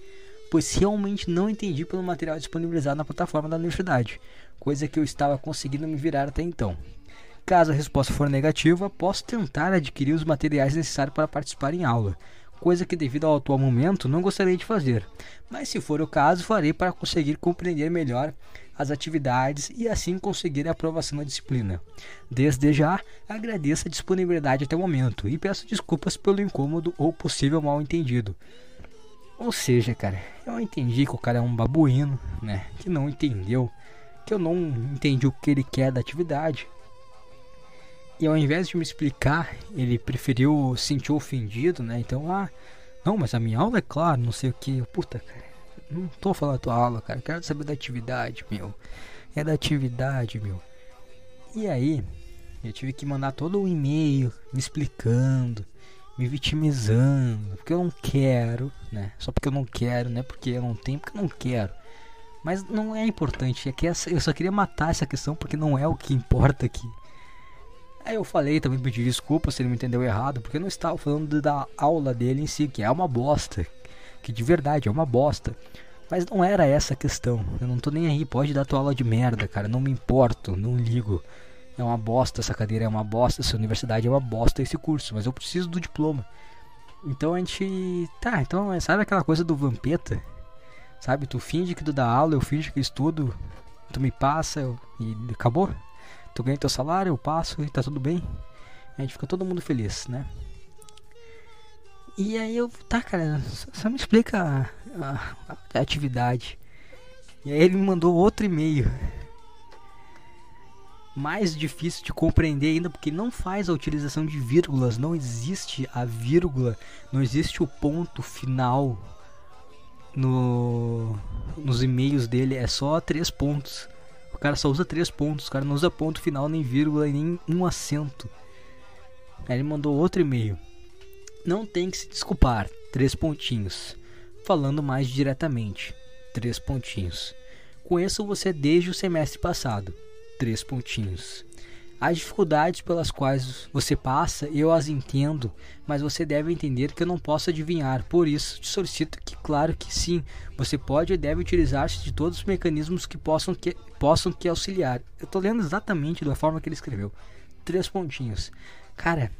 pois realmente não entendi pelo material disponibilizado na plataforma da universidade, coisa que eu estava conseguindo me virar até então. Caso a resposta for negativa, posso tentar adquirir os materiais necessários para participar em aula, coisa que devido ao atual momento não gostaria de fazer. Mas se for o caso, farei para conseguir compreender melhor as atividades e assim conseguir a aprovação da disciplina. Desde já, agradeço a disponibilidade até o momento e peço desculpas pelo incômodo ou possível mal entendido. Ou seja, cara, eu entendi que o cara é um babuíno, né? Que não entendeu, que eu não entendi o que ele quer da atividade e ao invés de me explicar, ele preferiu sentir ofendido, né? Então, ah, não, mas a minha aula é claro, não sei o que. Puta, cara, não tô falando da tua aula, cara. Quero saber da atividade, meu. É da atividade, meu. E aí, eu tive que mandar todo um e-mail me explicando, me vitimizando, porque eu não quero, né? Só porque eu não quero, né? Porque eu não tenho, porque eu não quero. Mas não é importante, é que essa, eu só queria matar essa questão porque não é o que importa aqui. Aí eu falei também, pedi desculpa se ele me entendeu errado, porque eu não estava falando da aula dele em si, que é uma bosta. Que de verdade é uma bosta. Mas não era essa a questão. Eu não tô nem aí, pode dar tua aula de merda, cara. Não me importo, não ligo. É uma bosta essa cadeira, é uma bosta essa universidade, é uma bosta esse curso, mas eu preciso do diploma. Então a gente. Tá, então sabe aquela coisa do Vampeta? Sabe, tu finge que tu dá aula, eu finge que estudo, tu me passa eu... e acabou? Tu ganha teu salário, eu passo e tá tudo bem. A gente fica todo mundo feliz, né? E aí eu, tá, cara, só, só me explica a, a, a, atividade. E aí ele me mandou outro e-mail. Mais difícil de compreender ainda porque não faz a utilização de vírgulas, não existe a vírgula, não existe o ponto final no nos e-mails dele, é só três pontos. Cara só usa três pontos, o cara não usa ponto final, nem vírgula, nem um acento. Aí ele mandou outro e-mail. Não tem que se desculpar, três pontinhos. Falando mais diretamente, três pontinhos. Conheço você desde o semestre passado, três pontinhos. As dificuldades pelas quais você passa, eu as entendo, mas você deve entender que eu não posso adivinhar. Por isso, te solicito que, claro que sim, você pode e deve utilizar-se de todos os mecanismos que possam que, possam que auxiliar. Eu estou lendo exatamente da forma que ele escreveu. Três pontinhos. Cara,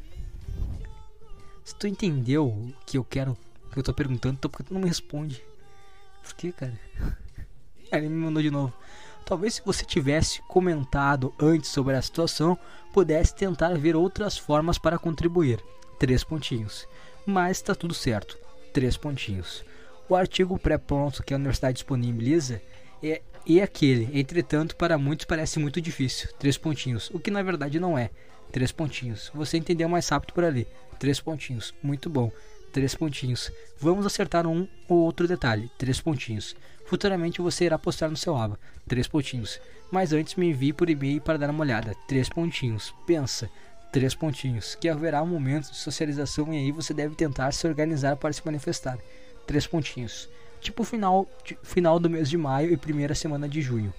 se tu entendeu o que eu quero, que eu estou perguntando, então por que tu não me responde? Por que, cara? Aí ele me mandou de novo. Talvez se você tivesse comentado antes sobre a situação, pudesse tentar ver outras formas para contribuir. Três pontinhos. Mas está tudo certo. Três pontinhos. O artigo pré-pronto que a universidade disponibiliza é, é aquele. Entretanto, para muitos parece muito difícil. Três pontinhos. O que na verdade não é. Três pontinhos. Você entendeu mais rápido por ali. Três pontinhos. Muito bom. Três pontinhos. Vamos acertar um ou outro detalhe. Três pontinhos. Futuramente você irá postar no seu aba. Três pontinhos. Mas antes me envie por e-mail para dar uma olhada. Três pontinhos. Pensa. Três pontinhos. Que haverá um momento de socialização e aí você deve tentar se organizar para se manifestar. Três pontinhos. Tipo final, final do mês de maio e primeira semana de junho.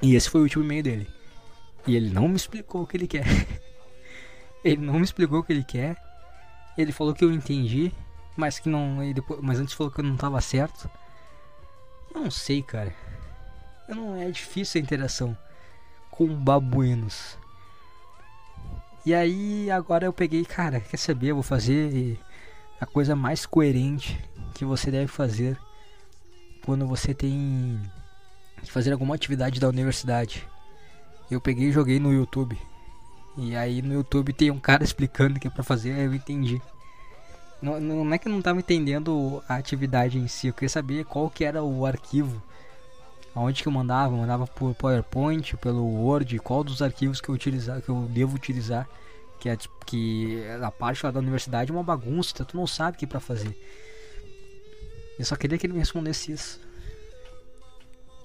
E esse foi o último e-mail dele. E ele não me explicou o que ele quer. ele não me explicou o que ele quer. Ele falou que eu entendi mas que não. Depois, mas antes falou que eu não tava certo. Não sei, cara. Eu não é difícil a interação com babuínos. E aí agora eu peguei, cara, quer saber? Eu vou fazer a coisa mais coerente que você deve fazer quando você tem que fazer alguma atividade da universidade. Eu peguei e joguei no YouTube. E aí no YouTube tem um cara explicando o que é pra fazer, aí eu entendi. Não, não é que eu não tava entendendo a atividade em si, eu queria saber qual que era o arquivo. Aonde que eu mandava? Eu mandava por PowerPoint, pelo Word, qual dos arquivos que eu utilizar, que eu devo utilizar, que é que a parte lá da universidade é uma bagunça, tu não sabe o que para fazer. Eu só queria que ele me respondesse isso.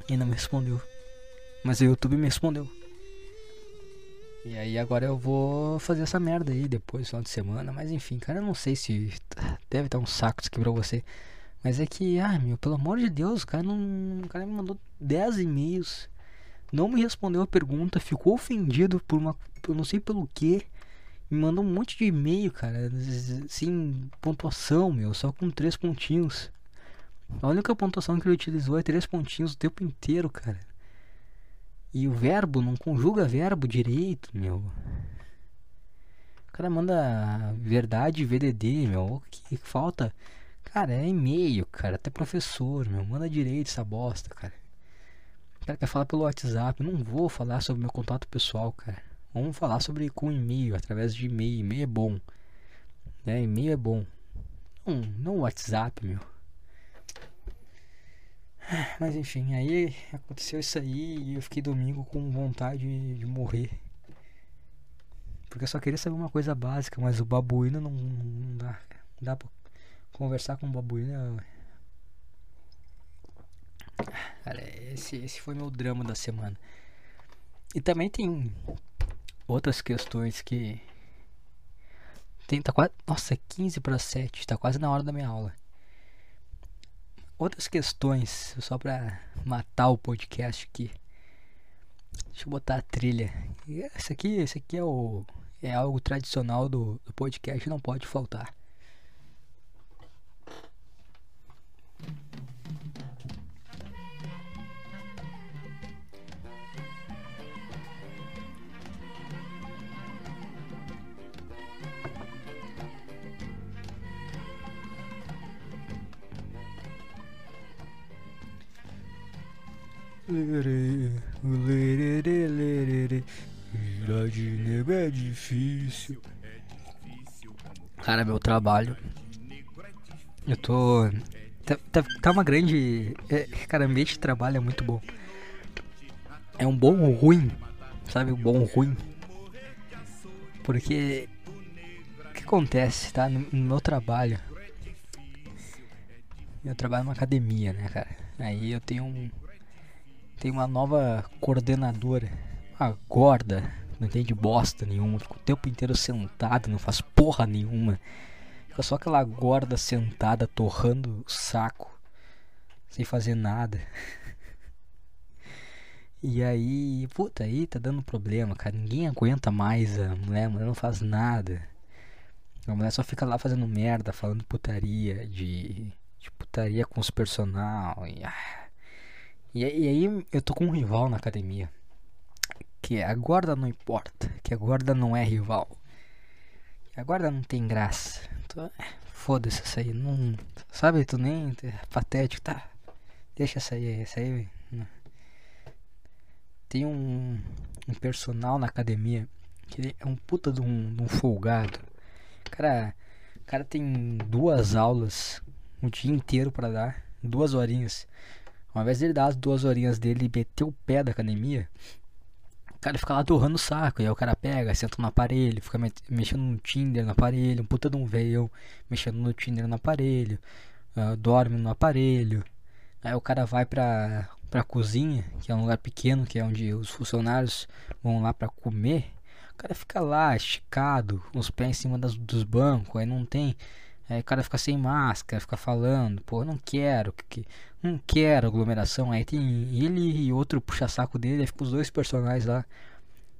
E não me respondeu. Mas o YouTube me respondeu. E aí agora eu vou fazer essa merda aí depois, final de semana. Mas enfim, cara, eu não sei se deve estar um saco isso aqui pra você. Mas é que, ai meu, pelo amor de Deus, o cara, não, o cara me mandou 10 e-mails. Não me respondeu a pergunta, ficou ofendido por uma. Eu não sei pelo que. me manda um monte de e-mail, cara, sem pontuação, meu, só com três pontinhos. A única pontuação que ele utilizou é três pontinhos o tempo inteiro, cara. E o verbo não conjuga verbo direito, meu. O cara manda verdade VDD, meu. O que falta? Cara, é e-mail, cara. Até professor, meu. Manda direito essa bosta, cara. O cara quer falar pelo WhatsApp. Não vou falar sobre meu contato pessoal, cara. Vamos falar sobre com e-mail, através de e-mail. E-mail é bom. Né? E-mail é bom. Não, não WhatsApp, meu. Mas enfim, aí aconteceu isso aí e eu fiquei domingo com vontade de morrer. Porque eu só queria saber uma coisa básica, mas o babuíno não, não dá. Não dá pra conversar com o babuíno. Cara, esse, esse foi meu drama da semana. E também tem outras questões que. Tem, tá quase. Nossa, 15 para 7, tá quase na hora da minha aula outras questões, só pra matar o podcast aqui. Deixa eu botar a trilha. Esse aqui, esse aqui é o é algo tradicional do, do podcast, não pode faltar. Cidade é difícil. Cara, meu trabalho. Eu tô. Tá, tá, tá uma grande. É, cara, ambiente de trabalho é muito bom. É um bom ruim, sabe? Um bom ruim. Porque. O que acontece, tá? No, no meu trabalho. Eu trabalho numa academia, né, cara? Aí eu tenho um tem uma nova coordenadora, a gorda, não entende bosta nenhuma, fica o tempo inteiro sentada, não faz porra nenhuma. Fica só aquela gorda sentada torrando o saco, sem fazer nada. E aí, puta, aí tá dando problema, cara. Ninguém aguenta mais a mulher, a mulher não faz nada. A mulher só fica lá fazendo merda, falando putaria, de, de putaria com os personal. Ah, e, e aí eu tô com um rival na academia. Que é a guarda não importa. Que a guarda não é rival. A guarda não tem graça. Então, foda-se essa aí. Não, sabe, tu nem. É patético, tá? Deixa aí, essa aí. Não. Tem um, um personal na academia que é um puta de um, de um folgado. Cara, cara tem duas aulas o dia inteiro para dar, duas horinhas. Ao invés dele dar as duas horinhas dele e meter o pé da academia, o cara fica lá torrando o saco. E aí o cara pega, senta no aparelho, fica mexendo no Tinder no aparelho, um puta de um veio mexendo no Tinder no aparelho, uh, dorme no aparelho. Aí o cara vai pra, pra cozinha, que é um lugar pequeno, que é onde os funcionários vão lá pra comer. O cara fica lá, esticado, com os pés em cima das, dos bancos, aí não tem Aí o cara fica sem máscara, fica falando, pô, não quero, que, não quero aglomeração. Aí tem ele e outro puxa-saco dele, aí fica os dois personagens lá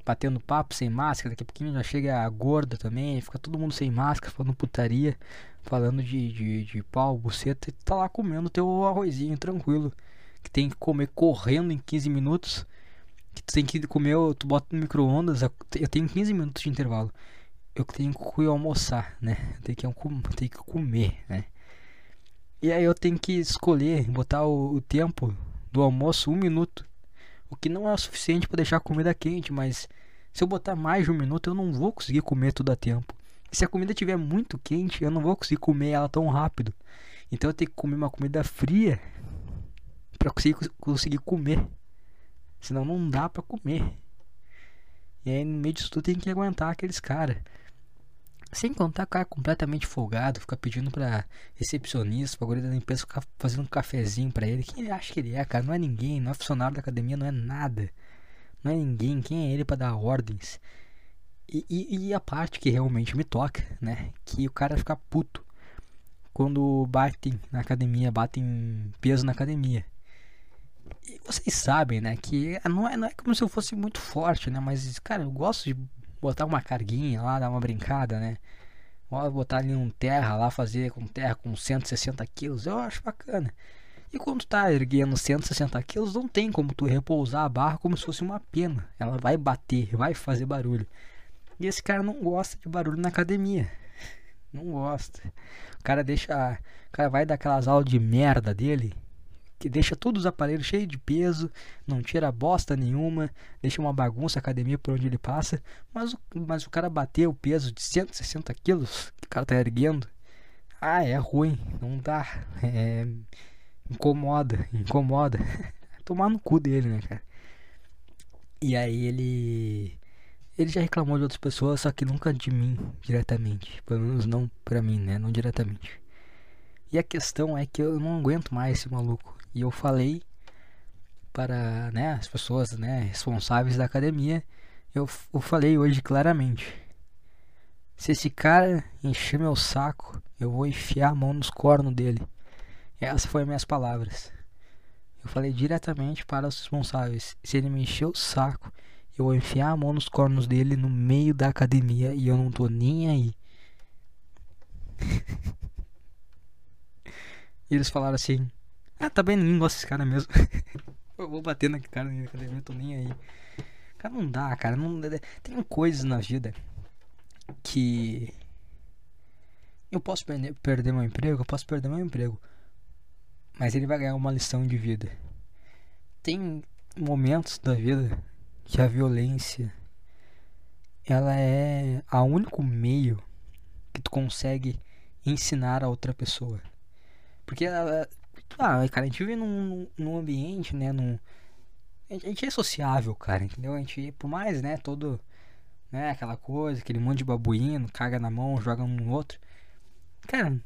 batendo papo sem máscara. Daqui a pouquinho já chega a gorda também, fica todo mundo sem máscara, falando putaria, falando de, de, de pau, buceta, e tá lá comendo teu arrozinho tranquilo. Que tem que comer correndo em 15 minutos. Que tu tem que comer, tu bota no micro-ondas, eu tenho 15 minutos de intervalo eu tenho que almoçar, né? Eu tenho que, eu tenho que comer, né? E aí eu tenho que escolher, botar o, o tempo do almoço um minuto. O que não é o suficiente para deixar a comida quente, mas se eu botar mais de um minuto eu não vou conseguir comer tudo a tempo. E se a comida estiver muito quente, eu não vou conseguir comer ela tão rápido. Então eu tenho que comer uma comida fria para conseguir, conseguir comer. Senão não dá para comer. E aí no meio disso tudo tem que aguentar aqueles caras. Sem contar o cara completamente folgado, fica pedindo pra recepcionista, pra da limpeza ficar fazendo um cafezinho pra ele. Quem ele acha que ele é, cara? Não é ninguém, não é funcionário da academia, não é nada. Não é ninguém, quem é ele para dar ordens? E, e, e, a parte que realmente me toca, né? Que o cara fica puto quando batem na academia, batem peso na academia. E vocês sabem, né? Que não é, não é como se eu fosse muito forte, né? Mas, cara, eu gosto de botar uma carguinha lá, dar uma brincada, né? Ou botar ali um terra lá, fazer com terra com 160 quilos, eu acho bacana. E quando tá erguendo 160 quilos, não tem como tu repousar a barra como se fosse uma pena. Ela vai bater, vai fazer barulho. E esse cara não gosta de barulho na academia. Não gosta. O cara deixa. O cara vai daquelas aulas de merda dele. Que deixa todos os aparelhos cheios de peso. Não tira bosta nenhuma. Deixa uma bagunça a academia por onde ele passa. Mas o, mas o cara bater o peso de 160 quilos que o cara tá erguendo. Ah, é ruim. Não dá. É Incomoda, incomoda. Tomar no cu dele, né, cara? E aí ele. Ele já reclamou de outras pessoas, só que nunca de mim diretamente. Pelo menos não pra mim, né? Não diretamente. E a questão é que eu não aguento mais esse maluco. E eu falei para né, as pessoas né, responsáveis da academia. Eu, eu falei hoje claramente. Se esse cara encher meu saco, eu vou enfiar a mão nos cornos dele. Essas foram minhas palavras. Eu falei diretamente para os responsáveis. Se ele me encher o saco, eu vou enfiar a mão nos cornos dele no meio da academia e eu não tô nem aí. e eles falaram assim: Ah, tá bem, ninguém gosta desse cara mesmo. eu vou bater na cara na academia, tô nem aí. Cara, não dá, cara. Não, tem coisas na vida que. Eu posso perder, perder meu emprego, eu posso perder meu emprego mas ele vai ganhar uma lição de vida. Tem momentos da vida que a violência ela é a único meio que tu consegue ensinar a outra pessoa. Porque ela, ah, cara, a gente vive num, num ambiente, né, num a gente é sociável, cara, entendeu? A gente, por mais, né, todo né, aquela coisa, aquele monte de babuíno, caga na mão, joga um no outro. Cara,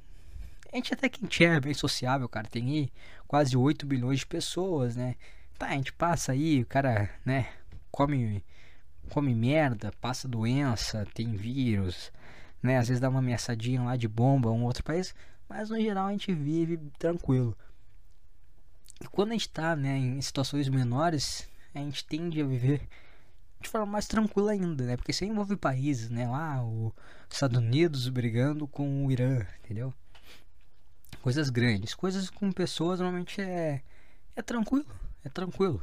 a gente até que a é bem sociável, cara. Tem aí quase 8 bilhões de pessoas, né? Tá, a gente passa aí, o cara, né? Come, come merda, passa doença, tem vírus, né? Às vezes dá uma ameaçadinha lá de bomba um outro país. Mas no geral a gente vive tranquilo. E quando a gente tá, né, em situações menores, a gente tende a viver de forma mais tranquila ainda, né? Porque você envolve países, né? Lá, os Estados Unidos brigando com o Irã, entendeu? coisas grandes. Coisas com pessoas normalmente é, é tranquilo, é tranquilo.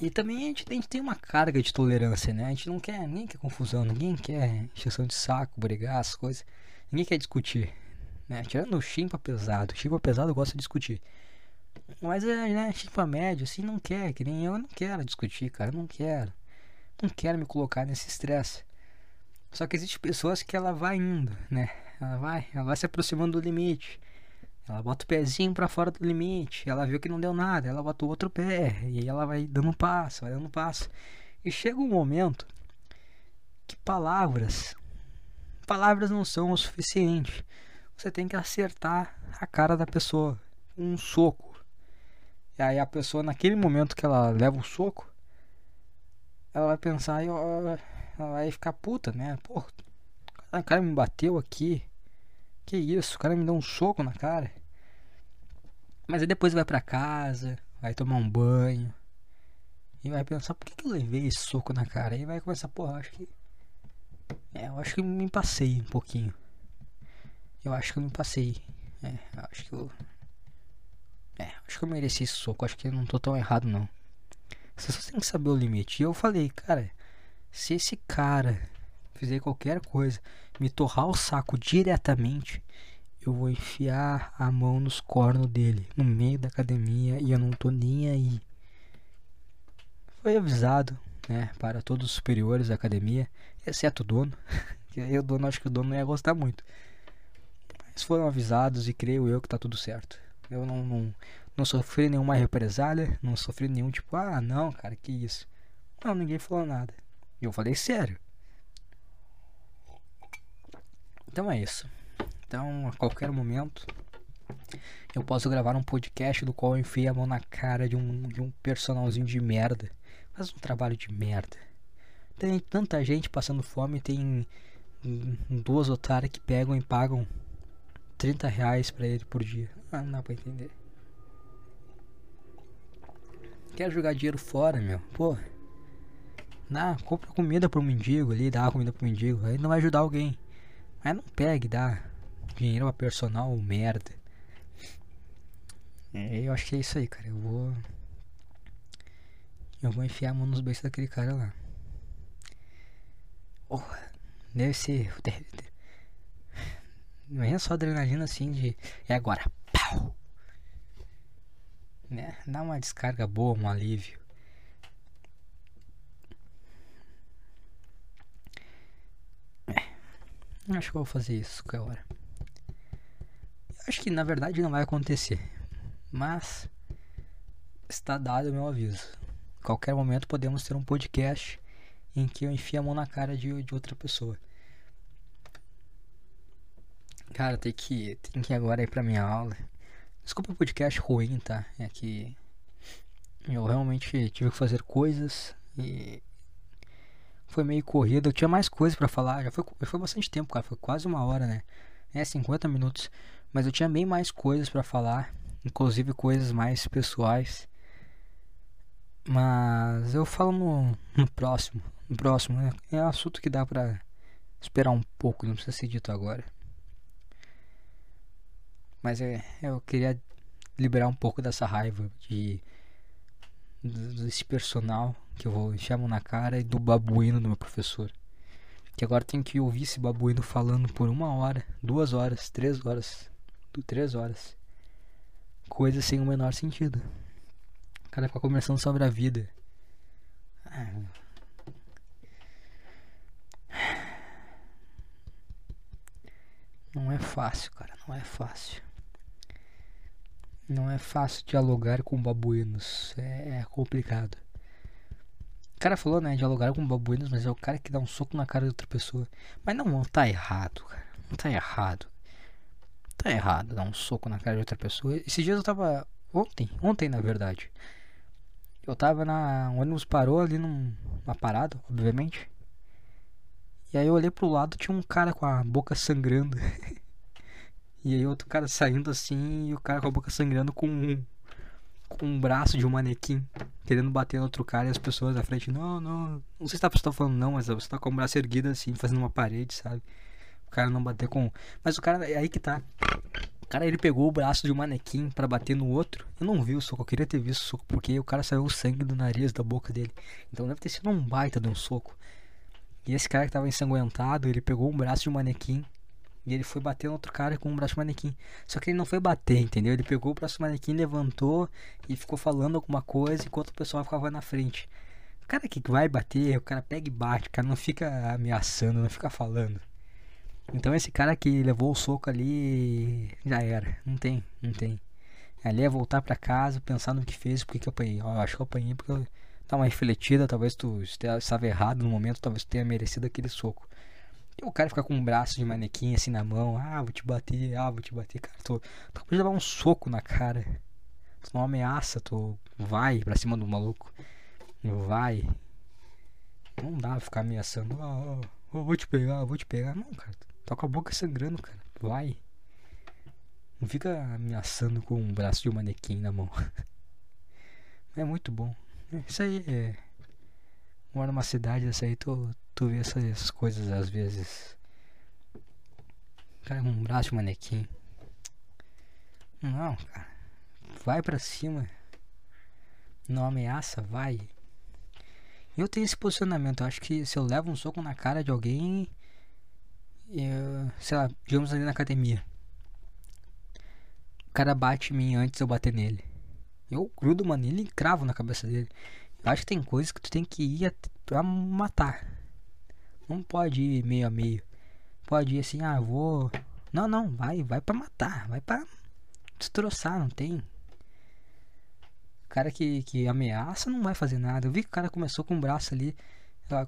E também a gente, a gente tem uma carga de tolerância, né? A gente não quer, ninguém quer confusão, ninguém quer encheção de saco, brigar, as coisas. Ninguém quer discutir, né? Tirando o chimpa pesado, o chimpa pesado gosta de discutir. Mas é, né, chimpa médio, assim, não quer, que nem eu, não quero discutir, cara, não quero. Não quero me colocar nesse estresse. Só que existe pessoas que ela vai indo, né? Ela vai, ela vai se aproximando do limite. Ela bota o pezinho para fora do limite. Ela viu que não deu nada, ela bota o outro pé. E aí ela vai dando um passo, vai dando um passo. E chega um momento que palavras, palavras não são o suficiente. Você tem que acertar a cara da pessoa, um soco. E aí a pessoa naquele momento que ela leva o soco, ela vai pensar, ela vai ficar puta, né? Pô, o cara me bateu aqui. Que isso, o cara me deu um soco na cara. Mas aí depois vai pra casa, vai tomar um banho. E vai pensar, por que, que eu levei esse soco na cara? E vai começar, porra, acho que. É, eu acho que me passei um pouquinho. Eu acho que eu me passei. É, eu acho que eu. É, acho que eu mereci esse soco. Acho que eu não tô tão errado, não. Você só tem que saber o limite. E eu falei, cara, se esse cara fizer qualquer coisa, me torrar o saco diretamente, eu vou enfiar a mão nos cornos dele, no meio da academia, e eu não tô nem aí. Foi avisado, né, para todos os superiores da academia, exceto o dono, que aí o dono, acho que o dono não ia gostar muito. Mas foram avisados e creio eu que tá tudo certo. Eu não, não, não sofri nenhuma represália, não sofri nenhum tipo, ah, não, cara, que isso. Não, ninguém falou nada. E eu falei sério. Então é isso. Então, a qualquer momento, eu posso gravar um podcast do qual eu enfiei a mão na cara de um, de um personalzinho de merda. Faz um trabalho de merda. Tem tanta gente passando fome, tem duas otárias que pegam e pagam 30 reais pra ele por dia. Ah, não dá pra entender. Quer jogar dinheiro fora, meu? Porra. dá, compra comida pro mendigo ali, dá comida pro mendigo, aí não vai ajudar alguém. Aí não pegue, dá dinheiro pra personal, merda. É, eu acho que é isso aí, cara. Eu vou. Eu vou enfiar a mão nos beijos daquele cara lá. Oh, deve ser. Deve, não é só adrenalina assim de. É agora. Pau! Né? Dá uma descarga boa, um alívio. É. Acho que eu vou fazer isso qualquer hora. Acho que na verdade não vai acontecer. Mas está dado o meu aviso. Qualquer momento podemos ter um podcast em que eu enfio a mão na cara de, de outra pessoa. Cara, tem que, tem que ir agora ir pra minha aula. Desculpa o podcast ruim, tá? É que eu realmente tive que fazer coisas e foi meio corrido. Eu tinha mais coisas para falar. Já foi, foi bastante tempo, cara. Foi quase uma hora, né? É, 50 minutos. Mas eu tinha bem mais coisas para falar. Inclusive coisas mais pessoais. Mas eu falo no, no próximo. No próximo, né? É um assunto que dá pra esperar um pouco, não precisa ser dito agora. Mas é, eu queria liberar um pouco dessa raiva de desse personal que eu vou chamar na cara e do babuíno do meu professor. Que agora tem que ouvir esse babuíno falando por uma hora, duas horas, três horas, três horas. Coisa sem o menor sentido. O cara fica conversando sobre a vida. Não é fácil, cara, não é fácil. Não é fácil dialogar com babuínos. É, é complicado. O cara falou, né, dialogar com babuínos, mas é o cara que dá um soco na cara de outra pessoa. Mas não, não tá errado, cara. Não tá errado. Tá errado dar um soco na cara de outra pessoa. Esses dias eu tava. Ontem, ontem na verdade. Eu tava na. O ônibus parou ali num, numa parada, obviamente. E aí eu olhei pro lado, tinha um cara com a boca sangrando. E aí outro cara saindo assim e o cara com a boca sangrando com um, com um braço de um manequim, querendo bater no outro cara e as pessoas da frente, não, não, não sei se tá, você tá falando não, mas você tá com o braço erguido assim, fazendo uma parede, sabe? O cara não bater com. Mas o cara, é aí que tá. O cara ele pegou o braço de um manequim para bater no outro. Eu não vi o soco, eu queria ter visto o soco, porque o cara saiu o sangue do nariz, da boca dele. Então deve ter sido um baita de um soco. E esse cara que tava ensanguentado, ele pegou um braço de um manequim e ele foi bater no outro cara com um braço manequim. Só que ele não foi bater, entendeu? Ele pegou o braço manequim, levantou e ficou falando alguma coisa enquanto o pessoal ficava na frente. O cara que vai bater, o cara pega e bate, o cara não fica ameaçando, não fica falando. Então esse cara que levou o soco ali já era. Não tem, não tem. Ali é voltar para casa, pensar no que fez, porque que eu apanhei. Ó, acho que eu apanhei porque eu tava refletida, talvez tu estava errado no momento, talvez tu tenha merecido aquele soco. E o cara fica com um braço de manequim assim na mão. Ah, vou te bater, ah, vou te bater. Cara, tu, tu pode levar um soco na cara. Tu não ameaça, tu vai pra cima do maluco. Vai. Não dá pra ficar ameaçando. Ah, oh, vou te pegar, vou te pegar. Não, cara. Tá com a boca sangrando, cara. Vai. Não fica ameaçando com um braço de um manequim na mão. É muito bom. Isso aí é. Mora numa cidade dessa aí, tu, tu vê essas coisas às vezes. Cara, um braço de manequim. Não, cara. Vai pra cima. Não ameaça, vai. Eu tenho esse posicionamento. Eu acho que se eu levo um soco na cara de alguém. Eu, sei lá, digamos ali na academia. O cara bate em mim antes eu bater nele. Eu grudo, mano, ele cravo na cabeça dele. Eu acho que tem coisas que tu tem que ir pra matar. Não pode ir meio a meio. Pode ir assim, ah, vou. Não, não, vai, vai pra matar, vai pra destroçar, não tem. O cara que, que ameaça não vai fazer nada. Eu vi que o cara começou com o braço ali.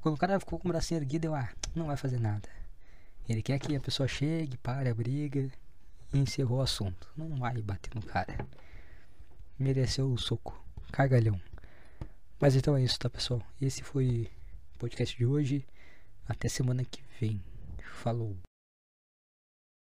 Quando o cara ficou com o braço erguido, eu, ah, não vai fazer nada. Ele quer que a pessoa chegue, pare a briga e encerrou o assunto. Não vai bater no cara. Mereceu o soco. Cagalhão. Mas então é isso, tá, pessoal? Esse foi o podcast de hoje. Até semana que vem. Falou.